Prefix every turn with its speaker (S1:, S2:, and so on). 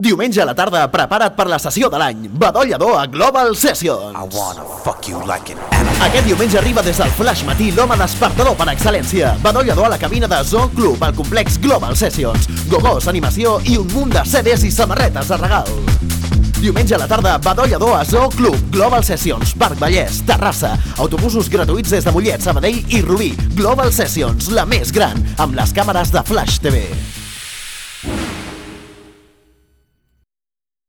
S1: Diumenge a la tarda, prepara't per la sessió de l'any. Badollador a Global Sessions.
S2: I wanna fuck you like an animal.
S1: Aquest diumenge arriba des del Flash Matí l'home despertador per excel·lència. Badollador a la cabina de Zoo Club al complex Global Sessions. Gogós, animació i un munt de CDs i samarretes de regal. Diumenge a la tarda, Badollador a Zoo Club, Global Sessions, Parc Vallès, Terrassa, autobusos gratuïts des de Mollet, Sabadell i Rubí. Global Sessions, la més gran, amb les càmeres de Flash TV.